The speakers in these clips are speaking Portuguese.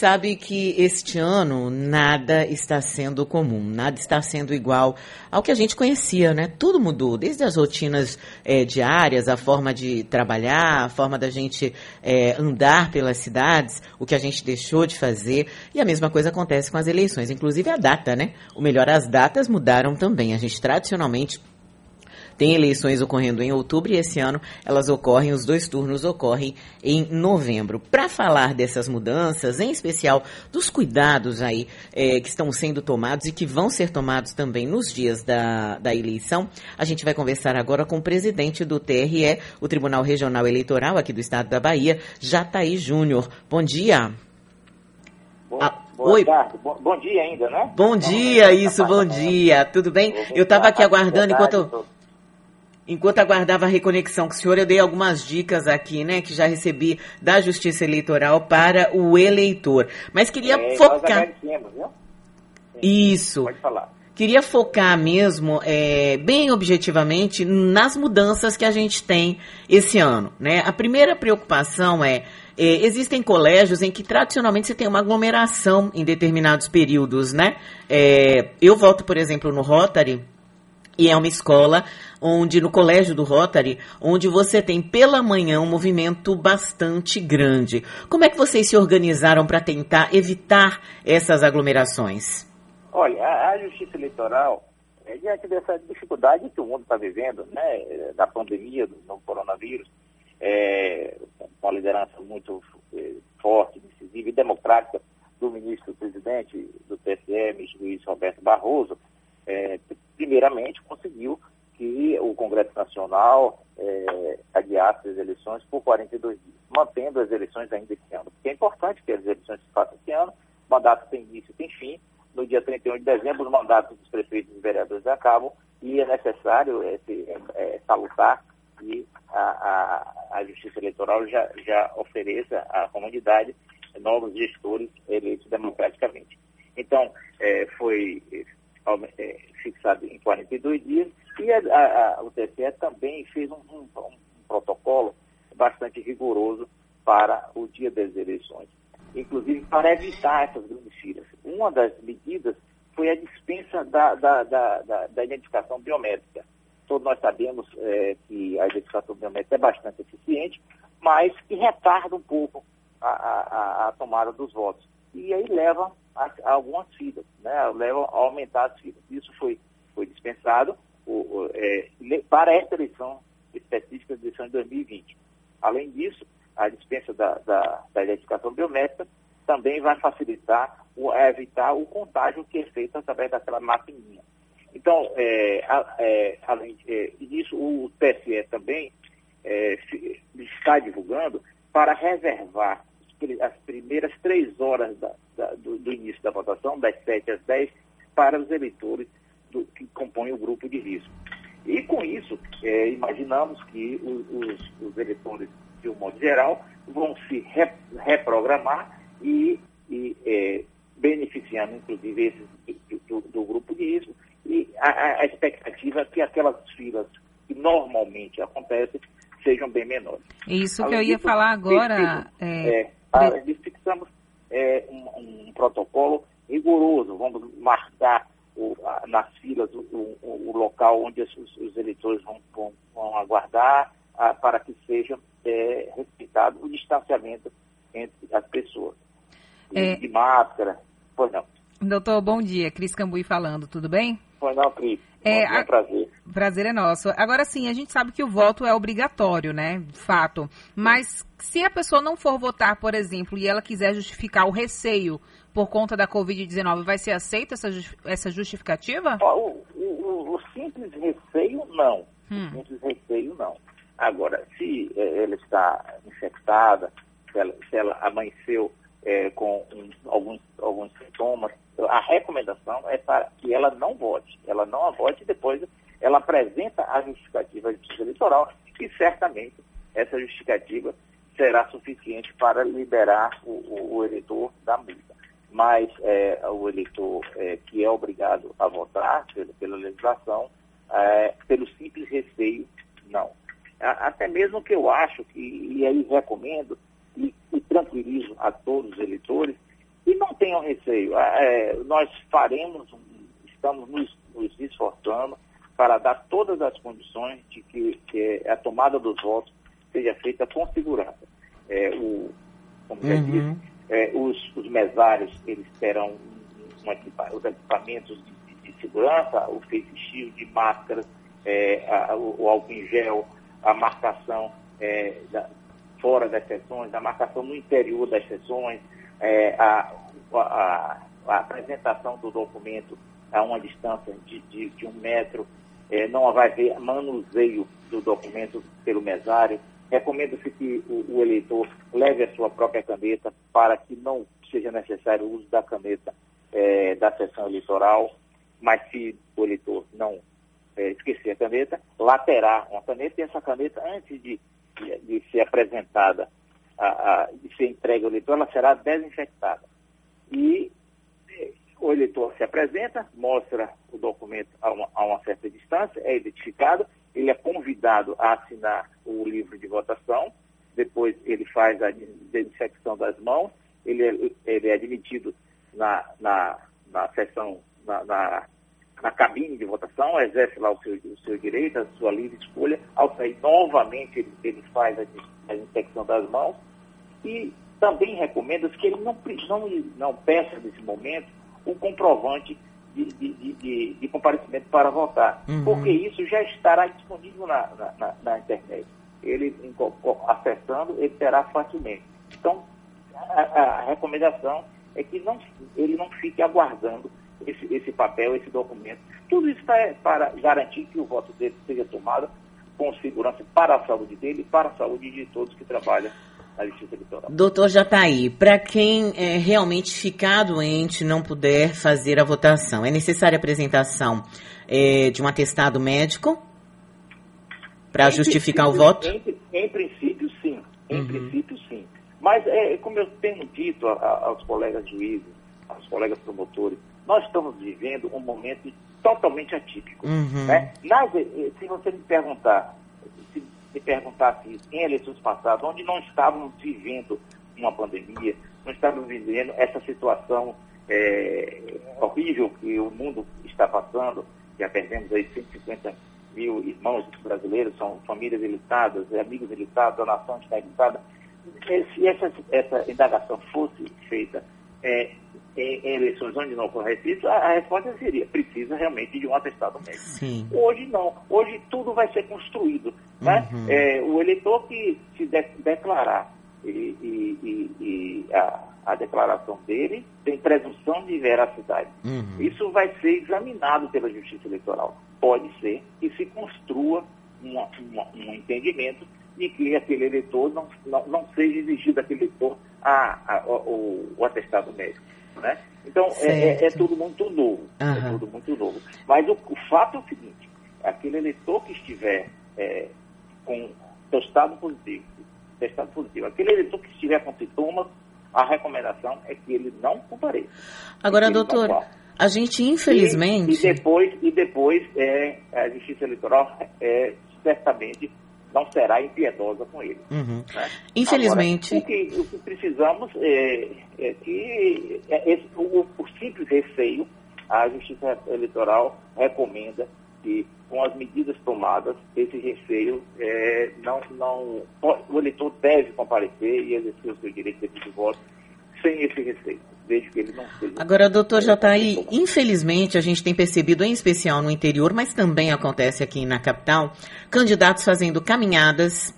Sabe que este ano nada está sendo comum, nada está sendo igual ao que a gente conhecia, né? Tudo mudou, desde as rotinas é, diárias, a forma de trabalhar, a forma da gente é, andar pelas cidades, o que a gente deixou de fazer. E a mesma coisa acontece com as eleições, inclusive a data, né? O melhor, as datas mudaram também. A gente tradicionalmente tem eleições ocorrendo em outubro e esse ano elas ocorrem, os dois turnos ocorrem em novembro. Para falar dessas mudanças, em especial dos cuidados aí é, que estão sendo tomados e que vão ser tomados também nos dias da, da eleição, a gente vai conversar agora com o presidente do TRE, o Tribunal Regional Eleitoral aqui do estado da Bahia, Jataí Júnior. Bom dia. Boa, ah, boa Oi. tarde. Bom, bom, dia ainda, né? Bom dia, isso, bom dia. Tudo bem? Eu estava aqui aguardando enquanto Enquanto aguardava a reconexão com o senhor, eu dei algumas dicas aqui, né, que já recebi da Justiça Eleitoral para o eleitor. Mas queria é, focar. Isso. Pode falar. Queria focar mesmo, é, bem objetivamente, nas mudanças que a gente tem esse ano. Né? A primeira preocupação é, é existem colégios em que tradicionalmente você tem uma aglomeração em determinados períodos, né? É, eu volto, por exemplo, no Rotary, e é uma escola onde no colégio do Rotary, onde você tem pela manhã um movimento bastante grande. Como é que vocês se organizaram para tentar evitar essas aglomerações? Olha, a, Justiça Eleitoral, é, diante dessa dificuldade que o mundo está vivendo, né, da pandemia do novo coronavírus, é, com a liderança muito é, forte, decisiva e democrática do ministro-presidente do TSE, Luiz Roberto Barroso, é, primeiramente conseguiu que o Congresso Nacional é, adiasse as eleições por 42 dias, mantendo as eleições ainda esse ano. Porque é importante que as eleições se façam esse ano, mandato tem início e tem fim. No dia 31 de dezembro, os mandatos dos prefeitos e vereadores acabam e é necessário é, é, salutar que a, a, a, Justiça Eleitoral já, já ofereça à comunidade novos gestores eleitos democraticamente. Então, é, foi é, fixado em 42 dias, e a, a, o TSE também fez um, um, um, protocolo bastante rigoroso para o dia das eleições, inclusive para evitar essas grandes filas. Uma das medidas foi a dispensa da, da, da, da, da identificação biométrica. Todos nós sabemos é, que a identificação biométrica é bastante eficiente, mas que retarda um pouco a, a, a tomada dos votos. E aí leva a, a algumas filas, né? leva a aumentar as filas. Isso foi, foi dispensado o, o, é, para esta eleição específica eleição de 2020. Além disso, a dispensa da, da, da identificação biométrica também vai facilitar, o, evitar o contágio que é feito através daquela maquininha. Então, é, é, além é, disso, o TSE também é, está divulgando para reservar as primeiras três horas da, da, do, do, início da votação, das 7 às 10, para os eleitores do, que compõem o grupo de risco. E com isso, é, imaginamos que os, os, eleitores, de um modo geral, vão se re, reprogramar e, e é, beneficiando, inclusive, esses do, do, grupo de risco. E a, a expectativa é que aquelas filas que normalmente acontecem sejam bem menores. Isso Além que eu ia disso, falar agora. é, é Além disso, fixamos é, um, um, protocolo rigoroso. Vamos marcar o, a, nas filas o, o, o, local onde os, os eleitores vão, vão, vão aguardar a, para que seja é, respeitado o distanciamento entre as pessoas. É... De máscara. Pois não. Doutor, bom dia. Cris Cambuí falando, tudo bem? Pois não, Cris. É, é um prazer. Prazer é nosso. Agora sim, a gente sabe que o voto é obrigatório, né? Fato. Mas se a pessoa não for votar, por exemplo, e ela quiser justificar o receio por conta da Covid-19, vai ser aceita essa, essa justificativa? O, o, o simples receio, não. Hum. O simples receio, não. Agora, se é, ela está infectada, se ela, se ela amanheceu é, com um, alguns, alguns sintomas, a recomendação é para que ela não vote. Ela não a vote e depois ela apresenta a justificativa de justiça eleitoral e certamente essa justificativa será suficiente para liberar o, o, o eleitor da multa. Mas é, o eleitor é, que é obrigado a votar pela, pela legislação, é, pelo simples receio, não. Até mesmo que eu acho que, e aí recomendo, e, e tranquilizo a todos os eleitores, tenham receio. É, nós faremos, estamos nos, nos esforçando para dar todas as condições de que, que a tomada dos votos seja feita com segurança. É, o, como já uhum. disse, é, os, os, mesários eles terão um equipa os equipamentos de, de, de, segurança, o face shield, máscaras, é, a, o, o, álcool em gel, a marcação é, da, fora das sessões, a marcação no interior das sessões, é, a, a, a, apresentação do documento a uma distância de, de, de um metro, é, não vai haver manuseio do documento pelo mesário. Recomenda-se que o, o, eleitor leve a sua própria caneta para que não seja necessário o uso da caneta é, da sessão eleitoral, mas se o eleitor não é, esquecer a caneta, lá terá uma caneta e essa caneta, antes de, de, de ser apresentada, a, a, de ser entregue ao eleitor, ela será desinfectada. E o eleitor se apresenta, mostra o documento a uma, a uma, certa distância, é identificado, ele é convidado a assinar o livro de votação, depois ele faz a desinfecção das mãos, ele é, ele é admitido na, na, na sessão, na, na, na, cabine de votação, exerce lá o seu, o seu direito, a sua livre escolha, ao sair novamente ele, ele faz a, a desinfecção das mãos e também recomenda que ele não, não, não peça nesse momento o comprovante de, de, de, de comparecimento para votar, uhum. porque isso já estará disponível na, na, na internet. Ele, acessando, ele terá facilmente. Então, a, a, recomendação é que não, ele não fique aguardando esse, esse papel, esse documento. Tudo isso é para garantir que o voto dele seja tomado com segurança para a saúde dele e para a saúde de todos que trabalham na Justiça Eleitoral. Doutor Jataí, para quem é, realmente ficar doente não puder fazer a votação, é necessária a apresentação é, de um atestado médico para justificar o voto? Em, em, princípio, sim. Em uhum. princípio, sim. Mas, é, como eu tenho dito a, a, aos colegas juízes, aos colegas promotores, nós estamos vivendo um momento totalmente atípico. Uhum. Né? Mas, eh, se você me perguntar se perguntasse isso em eleições passadas, onde não estávamos vivendo uma pandemia, não estávamos vivendo essa situação é, horrível que o mundo está passando, já perdemos aí 150 mil irmãos brasileiros, são famílias ilitadas, amigos ilitados, a nação está ilitada. Se essa, essa indagação fosse feita é, em, em, eleições onde não ocorresse isso, a, a, resposta seria, precisa realmente de um atestado médico. Sim. Hoje não, hoje tudo vai ser construído. Né? Uhum. É, o eleitor que se de, declarar e, e, e, e a, a, declaração dele tem presunção de veracidade. Uhum. Isso vai ser examinado pela Justiça Eleitoral. Pode ser que se construa uma, uma, um entendimento de que aquele eleitor não, não, não seja exigido daquele eleitor a, a, o, o atestado médico. Né? Então, é, é, é, tudo muito novo. Uhum. É tudo muito novo. Mas o, o, fato é o seguinte, aquele eleitor que estiver é, com testado positivo, testado positivo, aquele eleitor que estiver com sintomas, a recomendação é que ele não compareça. Agora, doutor, a gente infelizmente... E, e, depois, e depois é, a Justiça Eleitoral é, certamente não será impiedosa com ele. Uhum. Né? Infelizmente. Agora, o, que, o, que, precisamos é, é que é, esse, o, o, simples receio, a Justiça Eleitoral recomenda que, com as medidas tomadas, esse receio é, não, não. O eleitor deve comparecer e exercer o seu direito de voto sem esse receio desde que ele não seja. Agora, doutor Jataí, infelizmente a gente tem percebido, em especial no interior, mas também acontece aqui na capital, candidatos fazendo caminhadas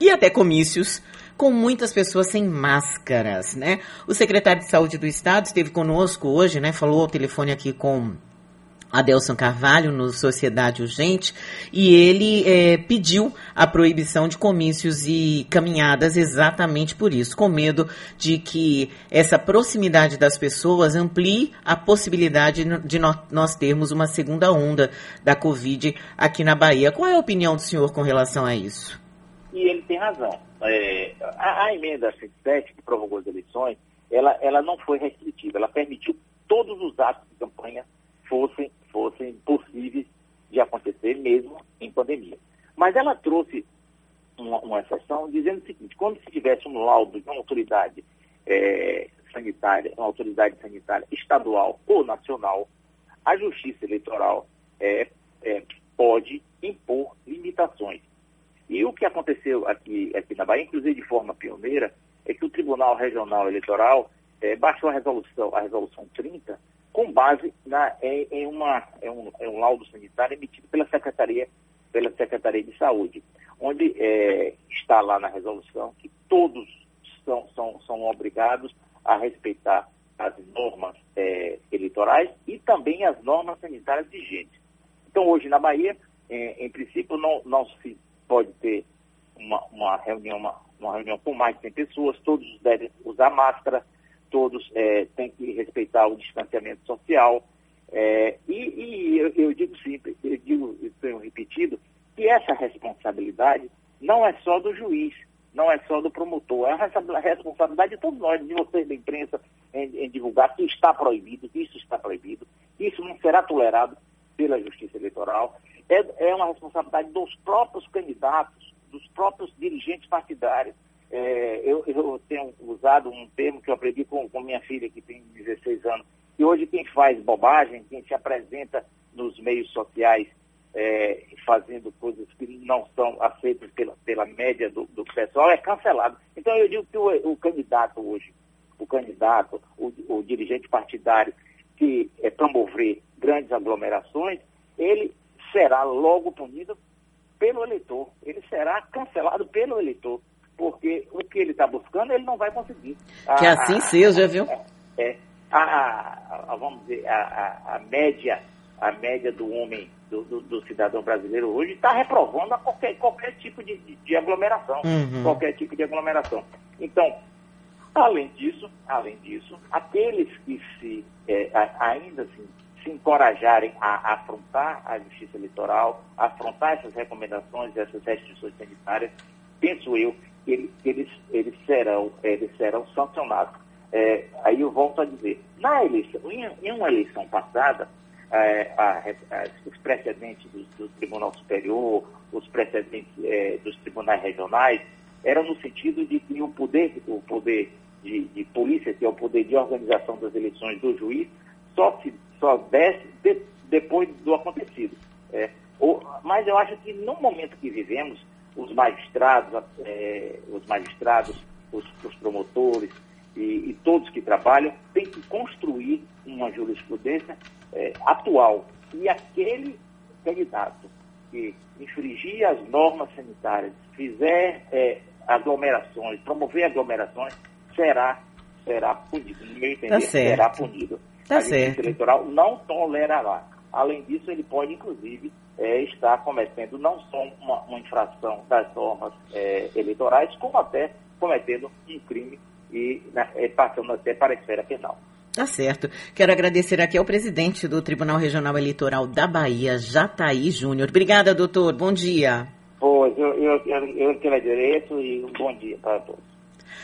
e até comícios com muitas pessoas sem máscaras, né? O secretário de Saúde do Estado esteve conosco hoje, né? Falou ao telefone aqui com Adelson Carvalho no Sociedade Urgente e ele é, pediu a proibição de comícios e caminhadas exatamente por isso, com medo de que essa proximidade das pessoas amplie a possibilidade de nós termos uma segunda onda da Covid aqui na Bahia. Qual é a opinião do senhor com relação a isso? E ele tem razão. É, a, a, emenda 107, que provocou as eleições, ela, ela não foi restritiva, ela permitiu todos os atos de campanha fossem mesmo em pandemia. Mas ela trouxe uma, uma exceção dizendo o seguinte, quando se tivesse um laudo de uma autoridade é, sanitária, uma autoridade sanitária estadual ou nacional, a Justiça Eleitoral é, é, pode impor limitações. E o que aconteceu aqui, aqui na Bahia, inclusive de forma pioneira, é que o Tribunal Regional Eleitoral é, baixou a resolução, a resolução 30, com base na, em, em, uma, em, um, em um laudo sanitário emitido pela Secretaria, pela Secretaria de Saúde, onde é, está lá na resolução que todos são, são, são obrigados a respeitar as normas é, eleitorais e também as normas sanitárias vigentes. Então, hoje na Bahia, em, em princípio, não, não se pode ter uma, uma reunião, uma, uma, reunião com mais de 100 pessoas, todos devem usar máscara, todos é, têm que respeitar o distanciamento social. É, e, e eu, eu, digo sempre, eu digo, eu tenho repetido, que essa responsabilidade não é só do juiz, não é só do promotor, é a responsabilidade de todos nós, de vocês da imprensa, em, em divulgar que está proibido, que isso está proibido, que isso não será tolerado pela Justiça Eleitoral. É, é uma responsabilidade dos próprios candidatos, dos próprios dirigentes partidários. É, eu, eu, tenho usado um termo que eu aprendi com, com minha filha, que tem 16 anos, e hoje quem faz bobagem, quem se apresenta nos meios sociais é, fazendo coisas que não são aceitas pela, pela média do, do pessoal, é cancelado. Então eu digo que o, o candidato hoje, o candidato, o, o, dirigente partidário que é, promover grandes aglomerações, ele será logo punido pelo eleitor, ele será cancelado pelo eleitor, porque o que ele está buscando ele não vai conseguir. Que assim seja, viu? É, é a, a, vamos dizer, a, a, média, a média do homem do, do, do cidadão brasileiro hoje está reprovando a qualquer, qualquer tipo de, de, aglomeração. Uhum. Qualquer tipo de aglomeração. Então, além disso, além disso, aqueles que se é, ainda assim se encorajarem a, afrontar a justiça eleitoral, afrontar essas recomendações, essas restrições sanitárias, penso eu que eles, eles, serão, eles serão sancionados. É, aí eu volto a dizer, na eleição, em, em uma eleição passada, é, a, a, os precedentes do, do, Tribunal Superior, os precedentes é, dos tribunais regionais, eram no sentido de que o poder, o poder de, de, polícia, que é o poder de organização das eleições do juiz, só, se, só desce de, depois do acontecido. É, mas eu acho que no momento que vivemos, os magistrados, é, os magistrados, os, os promotores e, e, todos que trabalham têm que construir uma jurisprudência é, atual. E aquele candidato que infringir as normas sanitárias, fizer é, aglomerações, promover aglomerações, será, será punido. No meu entender, tá será punido. Tá a certo. eleitoral não tolerará. Além disso, ele pode, inclusive, é, estar cometendo não só uma, uma infração das normas é, eleitorais, como até cometendo um crime e né, é, passando até para a esfera penal. Tá certo. Quero agradecer aqui ao presidente do Tribunal Regional Eleitoral da Bahia, Jataí Júnior. Obrigada, doutor. Bom dia. Pois, eu, eu, eu, eu que agradeço e um bom dia para todos.